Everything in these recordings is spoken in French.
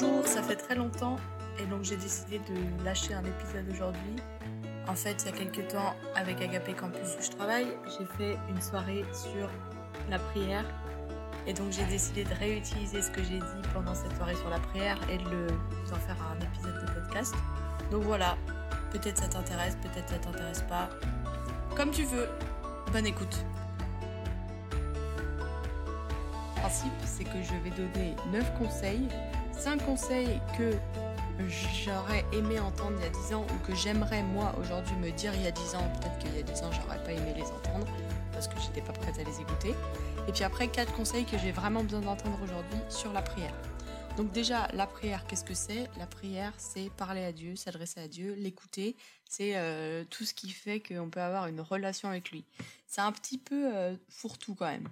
Bonjour, ça fait très longtemps et donc j'ai décidé de lâcher un épisode aujourd'hui. En fait, il y a quelques temps, avec Agapé Campus où je travaille, j'ai fait une soirée sur la prière. Et donc j'ai décidé de réutiliser ce que j'ai dit pendant cette soirée sur la prière et de le, faire un épisode de podcast. Donc voilà, peut-être ça t'intéresse, peut-être ça t'intéresse pas. Comme tu veux. Bonne écoute. Le principe, c'est que je vais donner 9 conseils 5 conseils que j'aurais aimé entendre il y a 10 ans ou que j'aimerais moi aujourd'hui me dire il y a 10 ans, peut-être qu'il y a 10 ans j'aurais pas aimé les entendre parce que j'étais pas prête à les écouter. Et puis après 4 conseils que j'ai vraiment besoin d'entendre aujourd'hui sur la prière. Donc déjà la prière, qu'est-ce que c'est? La prière, c'est parler à Dieu, s'adresser à Dieu, l'écouter. C'est euh, tout ce qui fait qu'on peut avoir une relation avec lui. C'est un petit peu euh, fourre-tout quand même.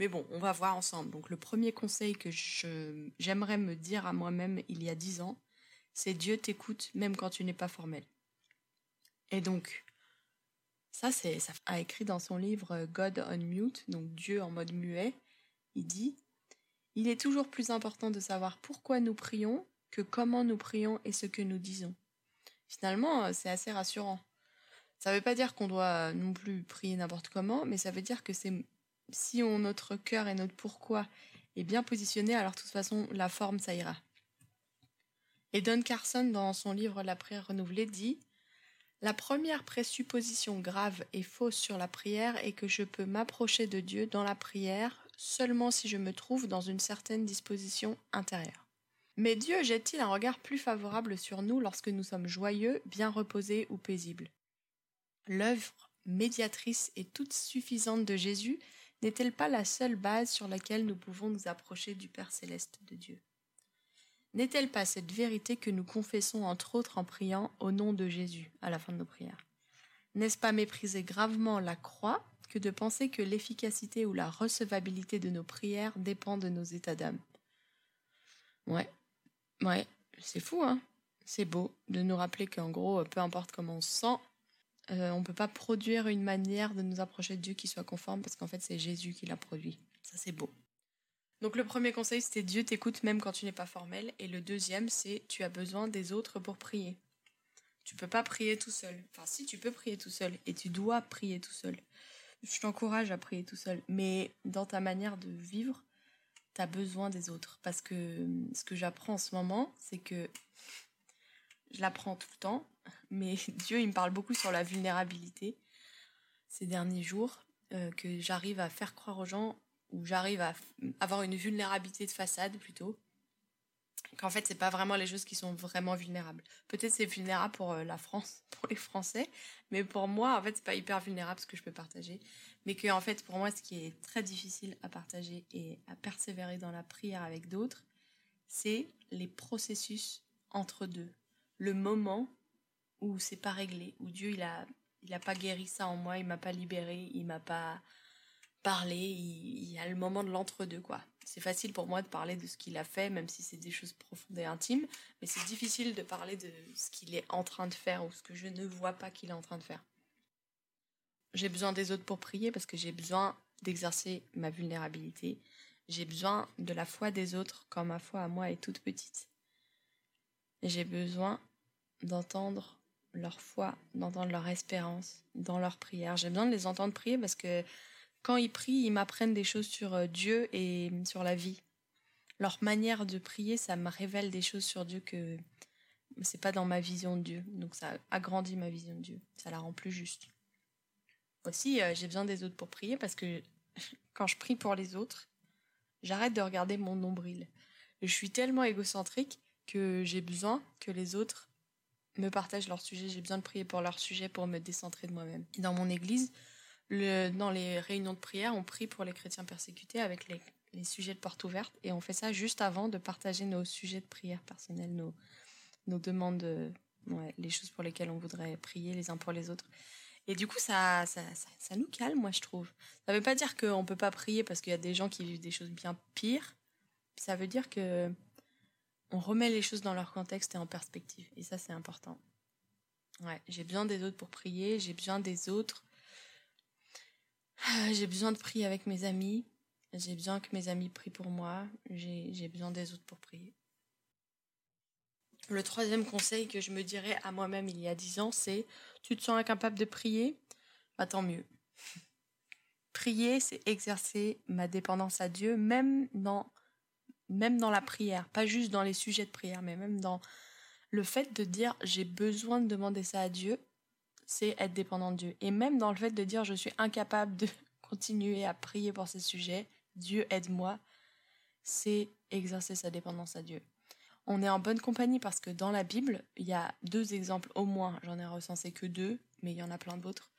Mais bon, on va voir ensemble. Donc le premier conseil que j'aimerais me dire à moi-même il y a dix ans, c'est Dieu t'écoute même quand tu n'es pas formel. Et donc, ça, c'est, ça a écrit dans son livre God on Mute, donc Dieu en mode muet. Il dit Il est toujours plus important de savoir pourquoi nous prions que comment nous prions et ce que nous disons. Finalement, c'est assez rassurant. Ça ne veut pas dire qu'on doit non plus prier n'importe comment, mais ça veut dire que c'est si on, notre cœur et notre pourquoi est bien positionné, alors de toute façon, la forme, ça ira. Et Don Carson, dans son livre La prière renouvelée, dit La première présupposition grave et fausse sur la prière est que je peux m'approcher de Dieu dans la prière seulement si je me trouve dans une certaine disposition intérieure. Mais Dieu jette-t-il un regard plus favorable sur nous lorsque nous sommes joyeux, bien reposés ou paisibles? L'œuvre médiatrice et toute suffisante de Jésus n'est-elle pas la seule base sur laquelle nous pouvons nous approcher du Père céleste de Dieu? N'est-elle pas cette vérité que nous confessons entre autres en priant au nom de Jésus à la fin de nos prières? N'est-ce pas mépriser gravement la croix que de penser que l'efficacité ou la recevabilité de nos prières dépend de nos états d'âme? Ouais, ouais, c'est fou, hein? C'est beau de nous rappeler qu'en gros, peu importe comment on se sent, euh, on ne peut pas produire une manière de nous approcher de Dieu qui soit conforme parce qu'en fait c'est Jésus qui l'a produit. Ça c'est beau. Donc le premier conseil c'était Dieu t'écoute même quand tu n'es pas formel et le deuxième c'est tu as besoin des autres pour prier. Tu peux pas prier tout seul. Enfin si tu peux prier tout seul et tu dois prier tout seul. Je t'encourage à prier tout seul mais dans ta manière de vivre, tu as besoin des autres parce que ce que j'apprends en ce moment, c'est que je l'apprends tout le temps mais Dieu, il me parle beaucoup sur la vulnérabilité ces derniers jours, euh, que j'arrive à faire croire aux gens, ou j'arrive à avoir une vulnérabilité de façade plutôt, qu'en fait, c'est pas vraiment les choses qui sont vraiment vulnérables. Peut-être c'est vulnérable pour euh, la France, pour les Français, mais pour moi, en fait, c'est pas hyper vulnérable ce que je peux partager. Mais que, en fait, pour moi, ce qui est très difficile à partager et à persévérer dans la prière avec d'autres, c'est les processus entre deux. Le moment où c'est pas réglé, où Dieu il a il a pas guéri ça en moi, il m'a pas libéré, il m'a pas parlé, il, y a le moment de l'entre-deux quoi. C'est facile pour moi de parler de ce qu'il a fait, même si c'est des choses profondes et intimes, mais c'est difficile de parler de ce qu'il est en train de faire ou ce que je ne vois pas qu'il est en train de faire. J'ai besoin des autres pour prier parce que j'ai besoin d'exercer ma vulnérabilité. J'ai besoin de la foi des autres quand ma foi à moi est toute petite. J'ai besoin d'entendre leur foi, d'entendre leur espérance dans leur prière. J'ai besoin de les entendre prier parce que quand ils prient, ils m'apprennent des choses sur euh, Dieu et sur la vie. Leur manière de prier, ça me révèle des choses sur Dieu que c'est pas dans ma vision de Dieu. Donc ça agrandit ma vision de Dieu. Ça la rend plus juste. Aussi, euh, j'ai besoin des autres pour prier parce que quand je prie pour les autres, j'arrête de regarder mon nombril. Je suis tellement égocentrique que j'ai besoin que les autres me partagent leur sujet. J'ai besoin de prier pour leur sujet pour me décentrer de moi-même. Dans mon église, dans les réunions de prière, on prie pour les chrétiens persécutés avec les, sujets de porte ouverte et on fait ça juste avant de partager nos sujets de prière personnels, nos, demandes, ouais, les choses pour lesquelles on voudrait prier les uns pour les autres. Et du coup, ça, ça, nous calme, moi, je trouve. Ça veut pas dire qu'on peut pas prier parce qu'il y a des gens qui vivent des choses bien pires. Ça veut dire que on remet les choses dans leur contexte et en perspective. Et ça, c'est important. J'ai besoin des autres pour prier, j'ai besoin des autres. J'ai besoin de prier avec mes amis. J'ai besoin que mes amis prient pour moi. J'ai besoin des autres pour prier. Le troisième conseil que je me dirais à moi-même il y a dix ans, c'est tu te sens incapable de prier? Bah, Tant mieux. Prier, c'est exercer ma dépendance à Dieu, même dans, même dans la prière, pas juste dans les sujets de prière, mais même dans le fait de dire j'ai besoin de demander ça à Dieu, c'est être dépendant de Dieu. Et même dans le fait de dire je suis incapable de continuer à prier pour ces sujets, Dieu aide-moi, c'est exercer sa dépendance à Dieu. On est en bonne compagnie parce que dans la Bible, il y a deux exemples au moins, j'en ai recensé que deux, mais il y en a plein d'autres,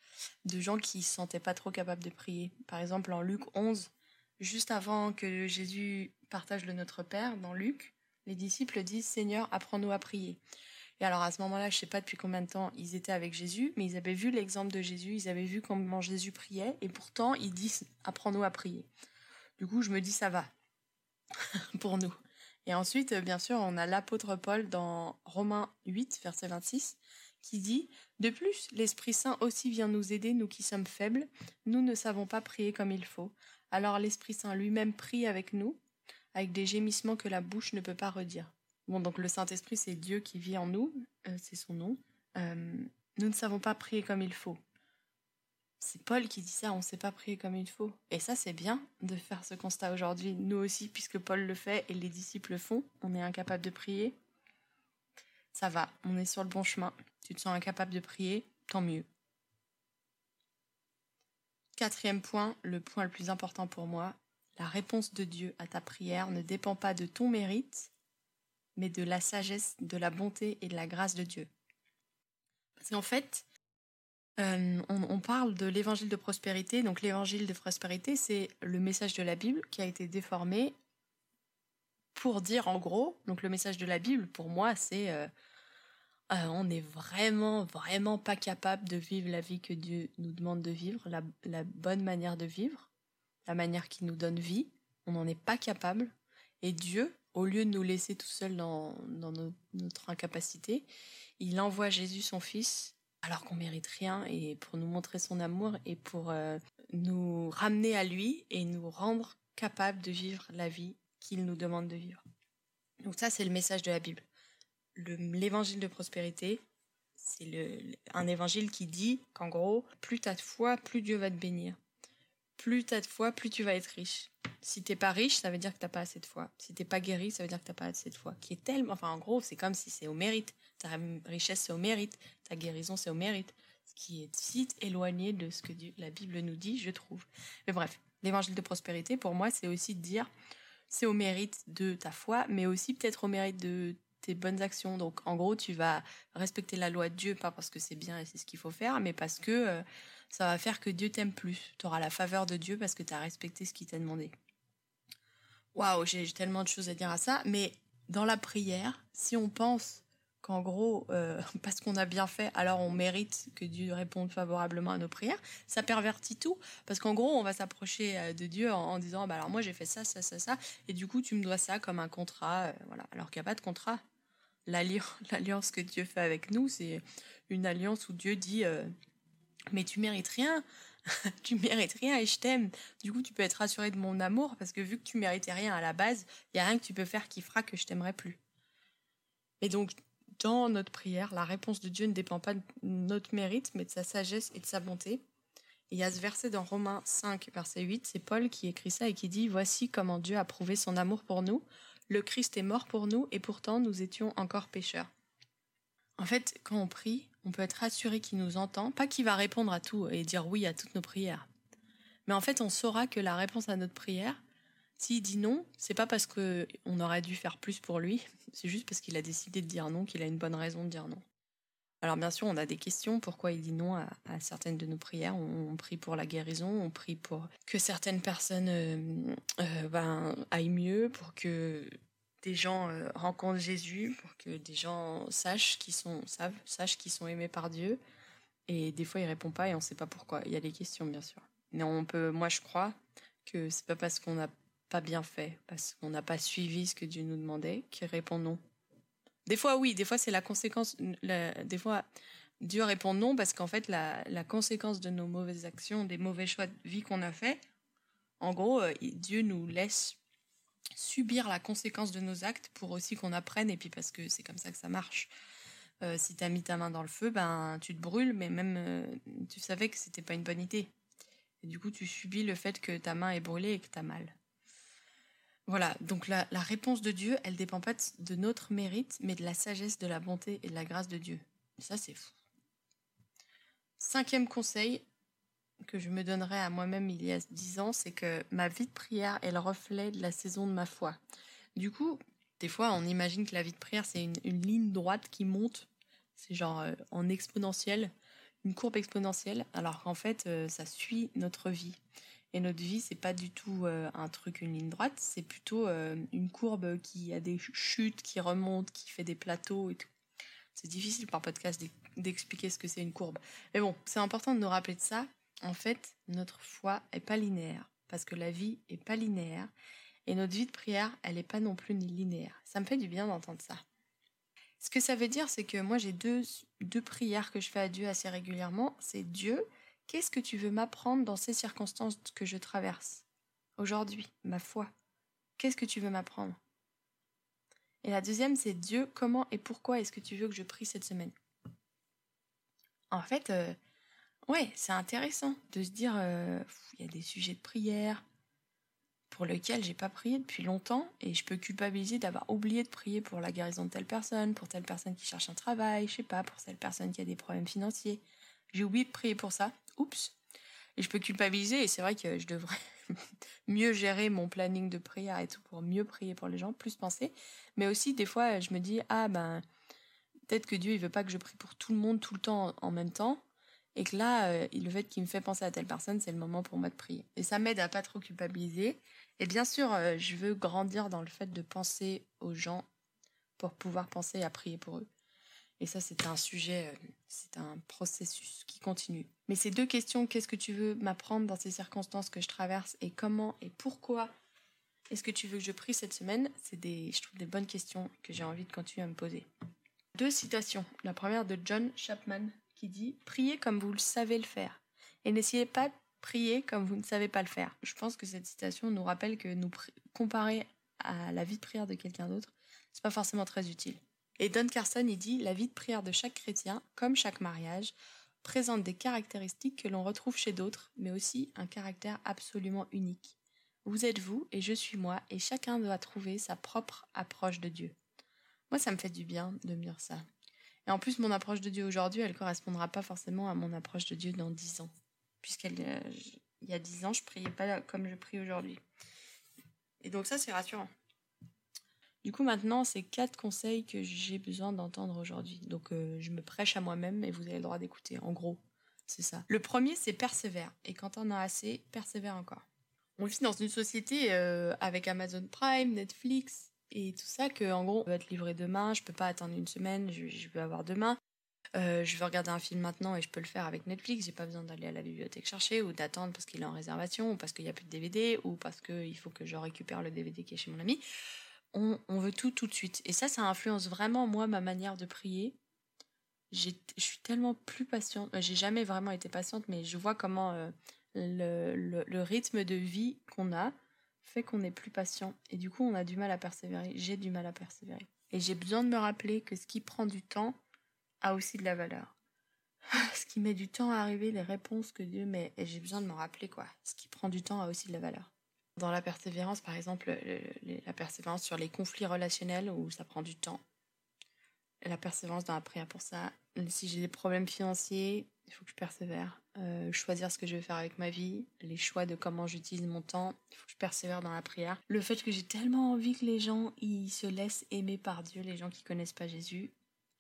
de gens qui se sentaient pas trop capables de prier. Par exemple, en Luc 11, juste avant que Jésus partage le Notre Père, dans Luc, les disciples disent Seigneur, apprends-nous à prier. Et alors à ce moment-là, je sais pas depuis combien de temps ils étaient avec Jésus, mais ils avaient vu l'exemple de Jésus, ils avaient vu comment Jésus priait, et pourtant ils disent apprends-nous à prier. Du coup, je me dis ça va pour nous. Et ensuite, bien sûr, on a l'apôtre Paul dans Romains 8, verset 26, qui dit De plus, l'Esprit Saint aussi vient nous aider, nous qui sommes faibles, nous ne savons pas prier comme il faut. Alors l'Esprit Saint lui-même prie avec nous, avec des gémissements que la bouche ne peut pas redire. Bon, donc le Saint-Esprit, c'est Dieu qui vit en nous, euh, c'est son nom. Euh, nous ne savons pas prier comme il faut. C'est Paul qui dit ça, on ne sait pas prier comme il faut. Et ça, c'est bien de faire ce constat aujourd'hui. Nous aussi, puisque Paul le fait et les disciples le font, on est incapable de prier. Ça va, on est sur le bon chemin. Tu te sens incapable de prier, tant mieux. Quatrième point, le point le plus important pour moi, la réponse de Dieu à ta prière ne dépend pas de ton mérite, mais de la sagesse, de la bonté et de la grâce de Dieu. Parce qu'en fait, euh, on, parle de l'évangile de prospérité. Donc l'évangile de prospérité, c'est le message de la Bible qui a été déformé pour dire en gros, donc le message de la Bible, pour moi, c'est euh, euh, on n'est vraiment, vraiment pas capable de vivre la vie que Dieu nous demande de vivre, la, bonne manière de vivre, la manière qui nous donne vie. On n'en est pas capable. Et Dieu, au lieu de nous laisser tout seuls dans, notre incapacité, il envoie Jésus, son Fils, alors qu'on mérite rien, et pour nous montrer son amour et pour euh, nous ramener à lui et nous rendre capables de vivre la vie qu'il nous demande de vivre. Donc ça, c'est le message de la Bible. L'évangile de prospérité, c'est un évangile qui dit qu'en gros, plus tu as de foi, plus Dieu va te bénir. Plus tu as de foi, plus tu vas être riche. Si t'es pas riche, ça veut dire que t'as pas assez de foi. Si t'es pas guéri, ça veut dire que t'as pas assez de foi. Qui est tellement, enfin en gros, c'est comme si c'est au mérite. Ta richesse, c'est au mérite. Ta guérison, c'est au mérite. Ce qui est si éloigné de ce que la Bible nous dit, je trouve. Mais bref, l'évangile de prospérité, pour moi, c'est aussi de dire, c'est au mérite de ta foi, mais aussi peut-être au mérite de tes bonnes actions. Donc, en gros, tu vas respecter la loi de Dieu, pas parce que c'est bien et c'est ce qu'il faut faire, mais parce que euh, ça va faire que Dieu t'aime plus. Tu auras la faveur de Dieu parce que tu as respecté ce qu'il t'a demandé. Waouh, j'ai tellement de choses à dire à ça, mais dans la prière, si on pense qu'en gros, euh, parce qu'on a bien fait, alors on mérite que Dieu réponde favorablement à nos prières, ça pervertit tout. Parce qu'en gros, on va s'approcher euh, de Dieu en, disant, bah alors moi j'ai fait ça, ça, ça, ça, et du coup tu me dois ça comme un contrat, euh, voilà. Alors qu'il n'y a pas de contrat. L'alliance que Dieu fait avec nous, c'est une alliance où Dieu dit, mais tu mérites rien. tu mérites rien et je t'aime. Du coup, tu peux être rassuré de mon amour parce que vu que tu méritais rien à la base, il y a rien que tu peux faire qui fera que je t'aimerai plus. Et donc, dans notre prière, la réponse de Dieu ne dépend pas de notre mérite, mais de sa sagesse et de sa bonté. Et il y a ce verset dans Romains 5, verset 8, c'est Paul qui écrit ça et qui dit Voici comment Dieu a prouvé son amour pour nous. Le Christ est mort pour nous et pourtant nous étions encore pécheurs. En fait, quand on prie, on peut être rassuré qu'il nous entend, pas qu'il va répondre à tout et dire oui à toutes nos prières. Mais en fait, on saura que la réponse à notre prière, s'il dit non, c'est pas parce qu'on aurait dû faire plus pour lui, c'est juste parce qu'il a décidé de dire non, qu'il a une bonne raison de dire non. Alors bien sûr, on a des questions. Pourquoi il dit non à, certaines de nos prières on, prie pour la guérison, on prie pour que certaines personnes euh, euh, ben, aillent mieux, pour que des gens euh, rencontrent Jésus, pour que des gens sachent qu'ils sont, savent, sachent qu'ils sont aimés par Dieu. Et des fois, il répond pas et on ne sait pas pourquoi. Il y a des questions, bien sûr. Mais on peut, moi, je crois que c'est pas parce qu'on n'a pas bien fait, parce qu'on n'a pas suivi ce que Dieu nous demandait, qu'il répond non. Des fois, oui. Des fois, c'est la conséquence. des fois, Dieu répond non parce qu'en fait, la, la, conséquence de nos mauvaises actions, des mauvais choix de vie qu'on a fait, en gros, euh, Dieu nous laisse subir la conséquence de nos actes pour aussi qu'on apprenne et puis parce que c'est comme ça que ça marche. Euh, si tu as mis ta main dans le feu, ben tu te brûles, mais même euh, tu savais que c'était pas une bonne idée. Et du coup, tu subis le fait que ta main est brûlée et que tu as mal. Voilà, donc la, la, réponse de Dieu, elle dépend pas de notre mérite, mais de la sagesse, de la bonté et de la grâce de Dieu. Ça, c'est fou. Cinquième conseil que je me donnerais à moi-même il y a dix ans, c'est que ma vie de prière est le reflet de la saison de ma foi. Du coup, des fois, on imagine que la vie de prière, c'est une, ligne droite qui monte. C'est genre euh, en exponentielle, une courbe exponentielle, alors qu'en fait, euh, ça suit notre vie. Et notre vie, c'est pas du tout euh, un truc, une ligne droite, c'est plutôt une courbe qui a des chutes, qui remonte, qui fait des plateaux et tout. C'est difficile par podcast d'expliquer ce que c'est une courbe. Mais bon, c'est important de nous rappeler de ça. En fait, notre foi est pas linéaire, parce que la vie est pas linéaire, et notre vie de prière, elle est pas non plus linéaire. Ça me fait du bien d'entendre ça. Ce que ça veut dire, c'est que moi, j'ai deux, deux prières que je fais à Dieu assez régulièrement. C'est Dieu, Qu'est-ce que tu veux m'apprendre dans ces circonstances que je traverse aujourd'hui, ma foi? Qu'est-ce que tu veux m'apprendre? Et la deuxième, c'est Dieu, comment et pourquoi est-ce que tu veux que je prie cette semaine? En fait, euh, ouais, c'est intéressant de se dire, euh, il y a des sujets de prière pour lesquels j'ai pas prié depuis longtemps et je peux culpabiliser d'avoir oublié de prier pour la guérison de telle personne, pour telle personne qui cherche un travail, je sais pas, pour telle personne qui a des problèmes financiers. J'ai oublié de prier pour ça oups. Et je peux culpabiliser, et c'est vrai que je devrais mieux gérer mon planning de prière et tout pour mieux prier pour les gens, plus penser. Mais aussi, des fois, je me dis, ah ben, peut-être que Dieu, il veut pas que je prie pour tout le monde tout le temps en même temps. Et que là, euh, le fait qu'il me fait penser à telle personne, c'est le moment pour moi de prier. Et ça m'aide à pas trop culpabiliser. Et bien sûr, euh, je veux grandir dans le fait de penser aux gens pour pouvoir penser à prier pour eux. Et ça, c'est un sujet, euh, c'est un processus qui continue. Mais ces deux questions, qu'est-ce que tu veux m'apprendre dans ces circonstances que je traverse et comment et pourquoi est-ce que tu veux que je prie cette semaine? C'est des, je trouve, des bonnes questions que j'ai envie de continuer à me poser. Deux citations. La première de John Chapman qui dit Priez comme vous le savez le faire et n'essayez pas de prier comme vous ne savez pas le faire. Je pense que cette citation nous rappelle que nous comparer à la vie de prière de quelqu'un d'autre, c'est pas forcément très utile. Et Don Carson, il dit La vie de prière de chaque chrétien, comme chaque mariage, présente des caractéristiques que l'on retrouve chez d'autres, mais aussi un caractère absolument unique. Vous êtes vous et je suis moi, et chacun doit trouver sa propre approche de Dieu. Moi, ça me fait du bien de me dire ça. Et en plus, mon approche de Dieu aujourd'hui, elle correspondra pas forcément à mon approche de Dieu dans dix ans. Puisqu'il y a dix ans, je priais pas comme je prie aujourd'hui. Et donc ça, c'est rassurant. Du coup, maintenant, c'est quatre conseils que j'ai besoin d'entendre aujourd'hui. Donc, euh, je me prêche à moi-même et vous avez le droit d'écouter. En gros, c'est ça. Le premier, c'est persévère. Et quand on a assez, persévère encore. On vit dans une société euh, avec Amazon Prime, Netflix et tout ça que, en gros, on va être livré demain. Je peux pas attendre une semaine. Je, vais avoir demain. Euh, je veux regarder un film maintenant et je peux le faire avec Netflix. J'ai pas besoin d'aller à la bibliothèque chercher ou d'attendre parce qu'il est en réservation ou parce qu'il n'y a plus de DVD ou parce qu'il faut que je récupère le DVD qui est chez mon ami on, veut tout tout de suite. Et ça, ça influence vraiment, moi, ma manière de prier. Je suis tellement plus patiente. J'ai jamais vraiment été patiente, mais je vois comment euh, le, rythme de vie qu'on a fait qu'on est plus patient. Et du coup, on a du mal à persévérer. J'ai du mal à persévérer. Et j'ai besoin de me rappeler que ce qui prend du temps a aussi de la valeur. ce qui met du temps à arriver, les réponses que Dieu met. Et j'ai besoin de me rappeler, quoi. Ce qui prend du temps a aussi de la valeur. Dans la persévérance, par exemple, la persévérance sur les conflits relationnels où ça prend du temps. La persévérance dans la prière pour ça. Si j'ai des problèmes financiers, il faut que je persévère. Euh, choisir ce que je vais faire avec ma vie, les choix de comment j'utilise mon temps, il faut que je persévère dans la prière. Le fait que j'ai tellement envie que les gens ils se laissent aimer par Dieu, les gens qui connaissent pas Jésus,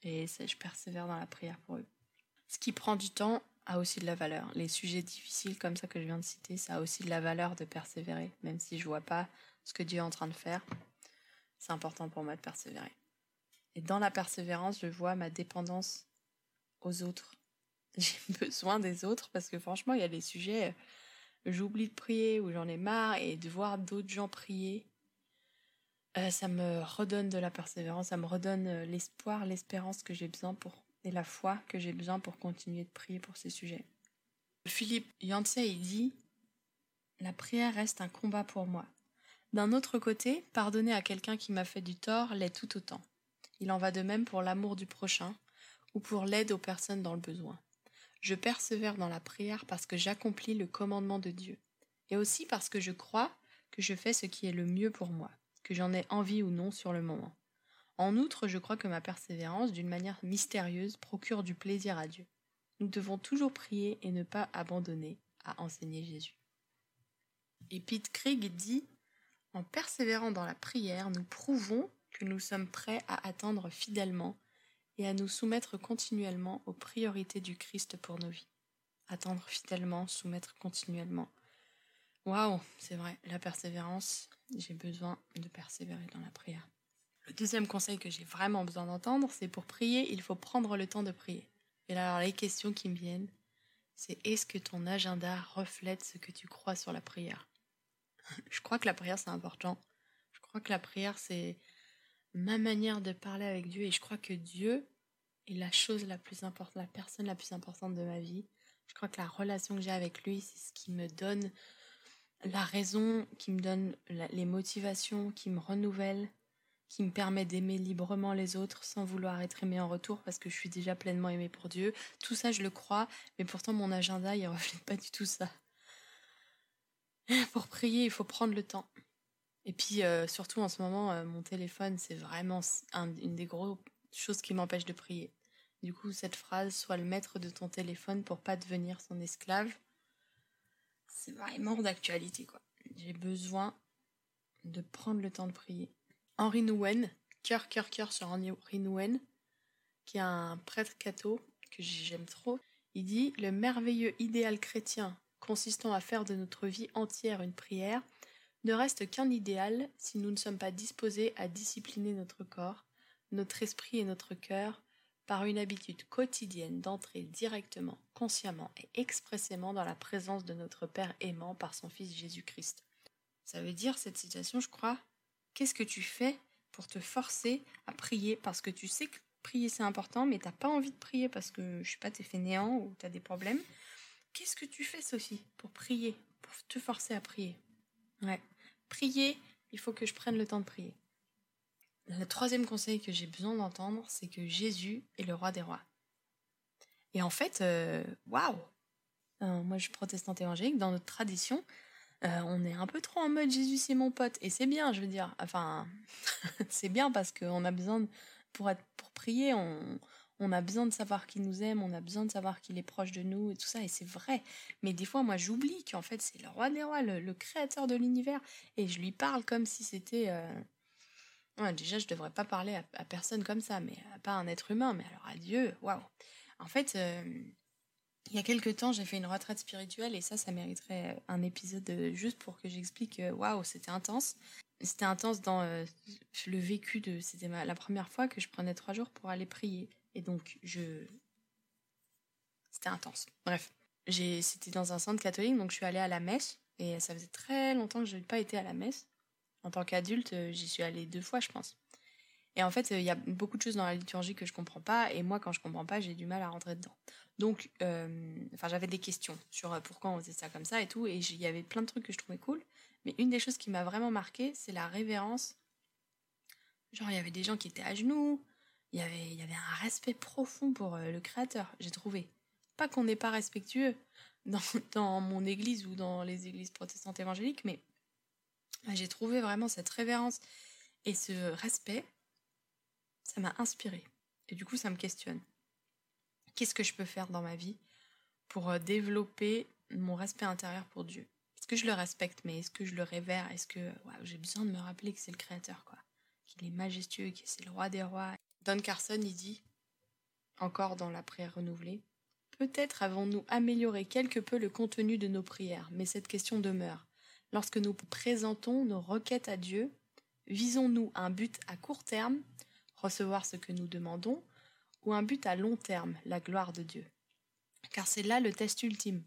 et ça, je persévère dans la prière pour eux. Ce qui prend du temps, a aussi de la valeur. Les sujets difficiles comme ça que je viens de citer, ça a aussi de la valeur de persévérer, même si je vois pas ce que Dieu est en train de faire. C'est important pour moi de persévérer. Et dans la persévérance, je vois ma dépendance aux autres. J'ai besoin des autres parce que franchement, il y a des sujets, euh, j'oublie de prier ou j'en ai marre et de voir d'autres gens prier, euh, ça me redonne de la persévérance, ça me redonne euh, l'espoir, l'espérance que j'ai besoin pour et la foi que j'ai besoin pour continuer de prier pour ces sujets. Philippe Yancey, il dit La prière reste un combat pour moi. D'un autre côté, pardonner à quelqu'un qui m'a fait du tort l'est tout autant. Il en va de même pour l'amour du prochain ou pour l'aide aux personnes dans le besoin. Je persévère dans la prière parce que j'accomplis le commandement de Dieu, et aussi parce que je crois que je fais ce qui est le mieux pour moi, que j'en ai envie ou non sur le moment. En outre, je crois que ma persévérance, d'une manière mystérieuse, procure du plaisir à Dieu. Nous devons toujours prier et ne pas abandonner, à enseigner Jésus. Et Pete Krieg dit En persévérant dans la prière, nous prouvons que nous sommes prêts à attendre fidèlement et à nous soumettre continuellement aux priorités du Christ pour nos vies. Attendre fidèlement, soumettre continuellement. Waouh, c'est vrai, la persévérance, j'ai besoin de persévérer dans la prière. Le deuxième conseil que j'ai vraiment besoin d'entendre, c'est pour prier, il faut prendre le temps de prier. Et là, alors, les questions qui me viennent, c'est est-ce que ton agenda reflète ce que tu crois sur la prière? Je crois que la prière, c'est important. Je crois que la prière, c'est ma manière de parler avec Dieu et je crois que Dieu la chose la plus importante, la personne la plus importante de ma vie. Je crois que la relation que j'ai avec lui, c'est ce qui me donne la raison, qui me donne les motivations, qui me renouvelle, qui me permet d'aimer librement les autres sans vouloir être aimé en retour parce que je suis déjà pleinement aimé pour Dieu. Tout ça, je le crois, mais pourtant mon agenda, il reflète pas du tout ça. Pour prier, il faut prendre le temps. Et puis, euh, surtout en ce moment, euh, mon téléphone, c'est vraiment une des grosses choses qui m'empêche de prier. Du coup, cette phrase, sois le maître de ton téléphone pour pas devenir son esclave, c'est vraiment d'actualité, quoi. J'ai besoin de prendre le temps de prier. Henri Nouwen, cœur, cœur, cœur sur Henri Nouwen, qui est un prêtre catho que j'aime trop, il dit Le merveilleux idéal chrétien consistant à faire de notre vie entière une prière ne reste qu'un idéal si nous ne sommes pas disposés à discipliner notre corps, notre esprit et notre cœur par une habitude quotidienne d'entrer directement, consciemment et expressément dans la présence de notre Père aimant par son Fils Jésus-Christ. Ça veut dire, cette citation, je crois, qu'est-ce que tu fais pour te forcer à prier? Parce que tu sais que prier c'est important, mais t'as pas envie de prier parce que, je sais pas, t'es fainéant ou t'as des problèmes. Qu'est-ce que tu fais, Sophie, pour prier, pour te forcer à prier? Ouais prier, il faut que je prenne le temps de prier. Le troisième conseil que j'ai besoin d'entendre, c'est que Jésus est le roi des rois. Et en fait, euh, waouh wow Moi, je suis protestante évangélique. Dans notre tradition, euh, on est un peu trop en mode Jésus, c'est mon pote. Et c'est bien, je veux dire. Enfin, c'est bien parce qu'on a besoin, pour, être, pour prier, on, on a besoin de savoir qu'il nous aime, on a besoin de savoir qu'il est proche de nous et tout ça, et c'est vrai. Mais des fois, moi, j'oublie qu'en fait, c'est le roi des rois, le, créateur de l'univers, et je lui parle comme si c'était. Euh, déjà, je devrais pas parler à, personne comme ça, mais pas un être humain, mais alors à Dieu, waouh. En fait, euh, il y a quelques temps, j'ai fait une retraite spirituelle, et ça, ça mériterait un épisode euh, juste pour que j'explique, waouh, c'était intense. C'était intense dans le vécu de. C'était la première fois que je prenais trois jours pour aller prier. Et donc, je. C'était intense. Bref. C'était dans un centre catholique, donc je suis allée à la messe. Et ça faisait très longtemps que je n'avais pas été à la messe. En tant qu'adulte, euh, j'y suis allée deux fois, je pense. Et en fait, euh, il y a beaucoup de choses dans la liturgie que je comprends pas. Et moi, quand je comprends pas, j'ai du mal à rentrer dedans. Donc, euh, j'avais des questions sur pourquoi on faisait ça comme ça et tout. Et il y avait plein de trucs que je trouvais cool. Mais une des choses qui m'a vraiment marqué, c'est la révérence. Genre, il y avait des gens qui étaient à genoux, il y avait, y avait un respect profond pour le créateur, j'ai trouvé. Pas qu'on n'est pas respectueux dans, dans, mon église ou dans les églises protestantes évangéliques, mais j'ai trouvé vraiment cette révérence et ce respect, ça m'a inspiré. Et du coup, ça me questionne. Qu'est-ce que je peux faire dans ma vie pour euh, développer mon respect intérieur pour Dieu? Est-ce que je le respecte, mais est-ce que je le révère? Est-ce que j'ai besoin de me rappeler que c'est le Créateur, quoi Qu'il est majestueux, que c'est le roi des rois Don Carson y dit, encore dans la prière renouvelée, Peut-être avons-nous amélioré quelque peu le contenu de nos prières, mais cette question demeure. Lorsque nous présentons nos requêtes à Dieu, visons-nous un but à court terme, recevoir ce que nous demandons, ou un but à long terme, la gloire de Dieu? Car c'est là le test ultime.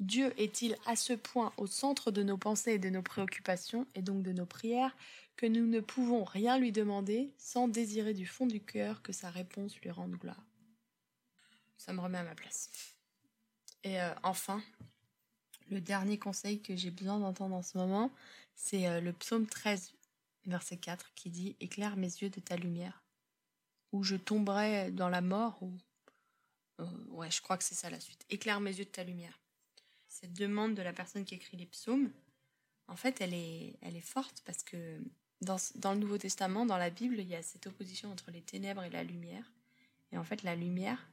Dieu est-il à ce point au centre de nos pensées et de nos préoccupations, et donc de nos prières, que nous ne pouvons rien lui demander sans désirer du fond du cœur que sa réponse lui rende gloire? Ça me remet à ma place. Et euh, enfin, le dernier conseil que j'ai besoin d'entendre en ce moment, C'est euh, le psaume 13, verset 4, qui dit Éclaire mes yeux de ta lumière. Ou je tomberai dans la mort, ou. Euh, ouais, je crois que c'est ça la suite. Éclaire mes yeux de ta lumière. Cette demande de la personne qui écrit les psaumes, en fait, elle est, elle est forte parce que dans, dans le Nouveau Testament, dans la Bible, il y a cette opposition entre les ténèbres et la lumière. Et en fait, la lumière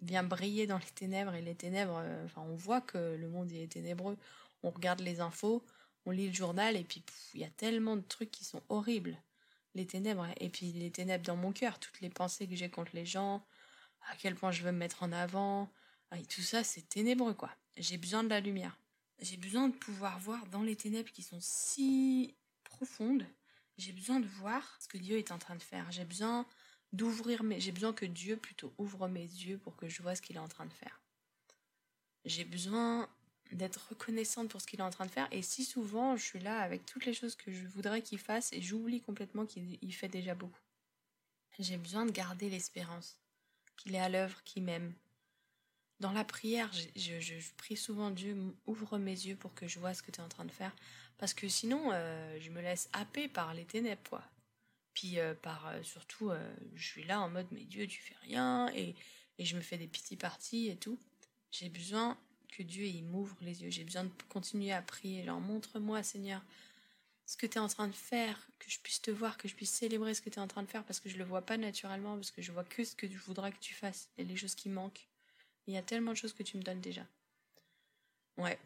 vient briller dans les ténèbres et les ténèbres, euh, enfin, on voit que le monde est ténébreux. On regarde les infos, on lit le journal et puis il y a tellement de trucs qui sont horribles. Les ténèbres, et puis les ténèbres dans mon cœur, toutes les pensées que j'ai contre les gens, à quel point je veux me mettre en avant, et tout ça, c'est ténébreux, quoi. J'ai besoin de la lumière. J'ai besoin de pouvoir voir dans les ténèbres qui sont si profondes. J'ai besoin de voir ce que Dieu est en train de faire. J'ai besoin d'ouvrir. J'ai besoin que Dieu plutôt ouvre mes yeux pour que je vois ce qu'il est en train de faire. J'ai besoin d'être reconnaissante pour ce qu'il est en train de faire. Et si souvent, je suis là avec toutes les choses que je voudrais qu'il fasse et j'oublie complètement qu'il fait déjà beaucoup. J'ai besoin de garder l'espérance, qu'il est à l'œuvre, qu'il m'aime. Dans la prière, je, prie souvent Dieu, ouvre mes yeux pour que je vois ce que tu es en train de faire. Parce que sinon, euh, je me laisse happer par les ténèbres. Puis euh, par euh, surtout, je suis là en mode, mais Dieu, tu fais rien, et, et je me fais des petits parties et tout. J'ai besoin que Dieu il m'ouvre les yeux. J'ai besoin de continuer à prier. Genre, montre-moi, Seigneur, ce que tu es en train de faire, que je puisse te voir, que je puisse célébrer ce que tu es en train de faire, parce que je le vois pas naturellement, parce que je vois que ce que je voudrais que tu fasses et les choses qui manquent. Il y a tellement de choses que tu me donnes déjà. Ouais.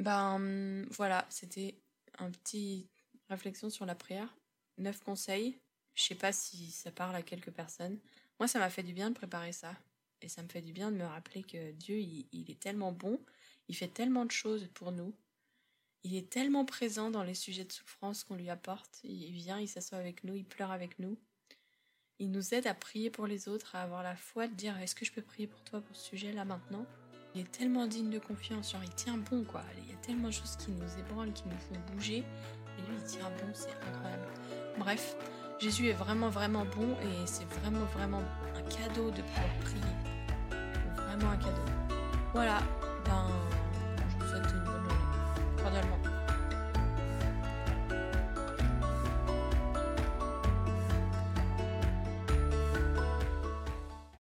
Ben voilà, c'était un petit réflexion sur la prière. Neuf conseils. Je sais pas si ça parle à quelques personnes. Moi, ça m'a fait du bien de préparer ça. Et ça me fait du bien de me rappeler que Dieu, il, est tellement bon, il fait tellement de choses pour nous. Il est tellement présent dans les sujets de souffrance qu'on lui apporte. Il vient, il s'assoit avec nous, il pleure avec nous. Il nous aide à prier pour les autres, à avoir la foi de dire est-ce que je peux prier pour toi pour ce sujet-là maintenant? Il est tellement digne de confiance, genre il tient bon quoi. Il y a tellement de choses qui nous ébranlent, qui nous font bouger. Et lui il tient bon, c'est incroyable. Bref, Jésus est vraiment vraiment bon et c'est vraiment vraiment un cadeau de pouvoir prier. Vraiment un cadeau. Voilà, ben je vous souhaite une